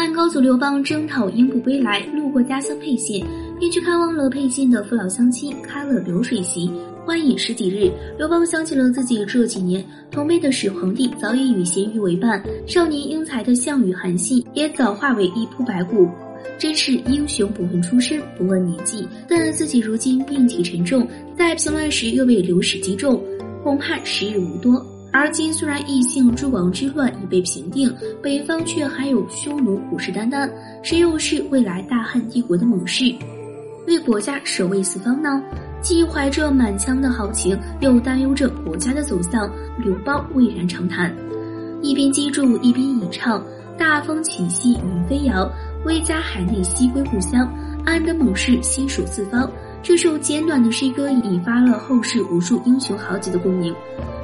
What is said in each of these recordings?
汉高祖刘邦征讨英布归来，路过家乡沛县，便去看望了沛县的父老乡亲，开了流水席，欢饮十几日。刘邦想起了自己这几年同辈的始皇帝早已与咸鱼为伴，少年英才的项羽、韩信也早化为一铺白骨。真是英雄不问出身，不问年纪。但自己如今病体沉重，在平乱时又被流矢击中，恐怕时日无多。而今虽然异姓诸王之乱已被平定，北方却还有匈奴虎视眈眈，谁又是未来大汉帝国的猛士，为国家守卫四方呢？既怀着满腔的豪情，又担忧着国家的走向，刘邦蔚然长谈，一边击筑，一边吟唱：“大风起兮云飞扬。”威加海内兮归故乡，安得猛士心属四方。这首简短的诗歌引发了后世无数英雄豪杰的共鸣。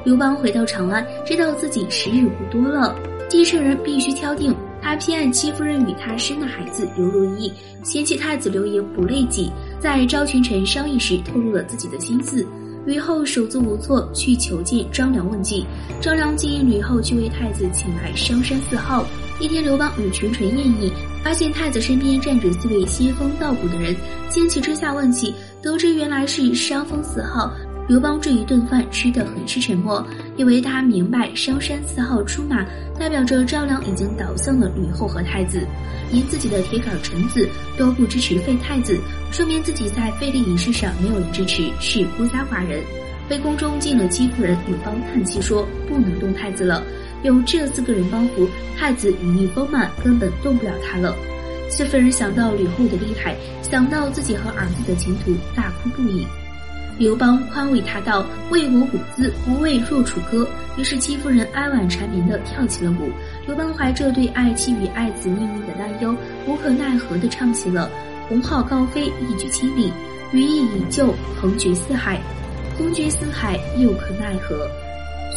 刘邦回到长安，知道自己时日不多了，继承人必须敲定。他偏爱戚夫人与他生的孩子刘如意，嫌弃太子刘盈不累己，在召群臣商议时透露了自己的心思。吕后手足无措，去求见张良问计。张良建议吕后去为太子请来商山四号。一天，刘邦与群臣宴饮。发现太子身边站着四位仙风道骨的人，惊奇之下问起，得知原来是商风四号。刘邦这一顿饭吃得很是沉默，因为他明白商山四号出马，代表着张良已经倒向了吕后和太子，连自己的铁杆臣子都不支持废太子，说明自己在废立仪式上没有人支持，是孤家寡人。被宫中进了戚夫人，刘邦叹气说：“不能动太子了。”有这四个人帮扶，太子羽翼丰满，根本动不了他了。戚夫人想到吕后的厉害，想到自己和儿子的前途，大哭不已。刘邦宽慰他道：“为国舞姿，不为若楚歌。”于是戚夫人哀婉缠绵地跳起了舞。刘邦怀着对爱妻与爱子命运的担忧，无可奈何地唱起了：“鸿号高飞，一举千里；羽翼已就，横绝四海。横绝四海，又可奈何？”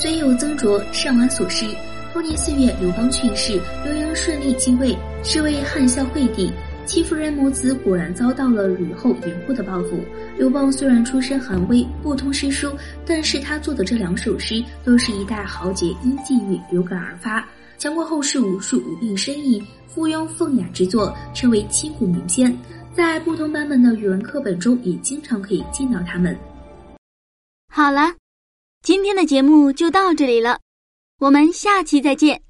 虽有曾卓上完所失，同年四月，刘邦去世，刘盈顺利继位，是为汉孝惠帝。戚夫人母子果然遭到了吕后严酷的报复。刘邦虽然出身寒微，不通诗书，但是他做的这两首诗，都是一代豪杰因际遇有感而发，强过后世无数无病呻吟、附庸风雅之作，成为千古名篇。在不同版本的语文课本中，也经常可以见到他们。好了。今天的节目就到这里了，我们下期再见。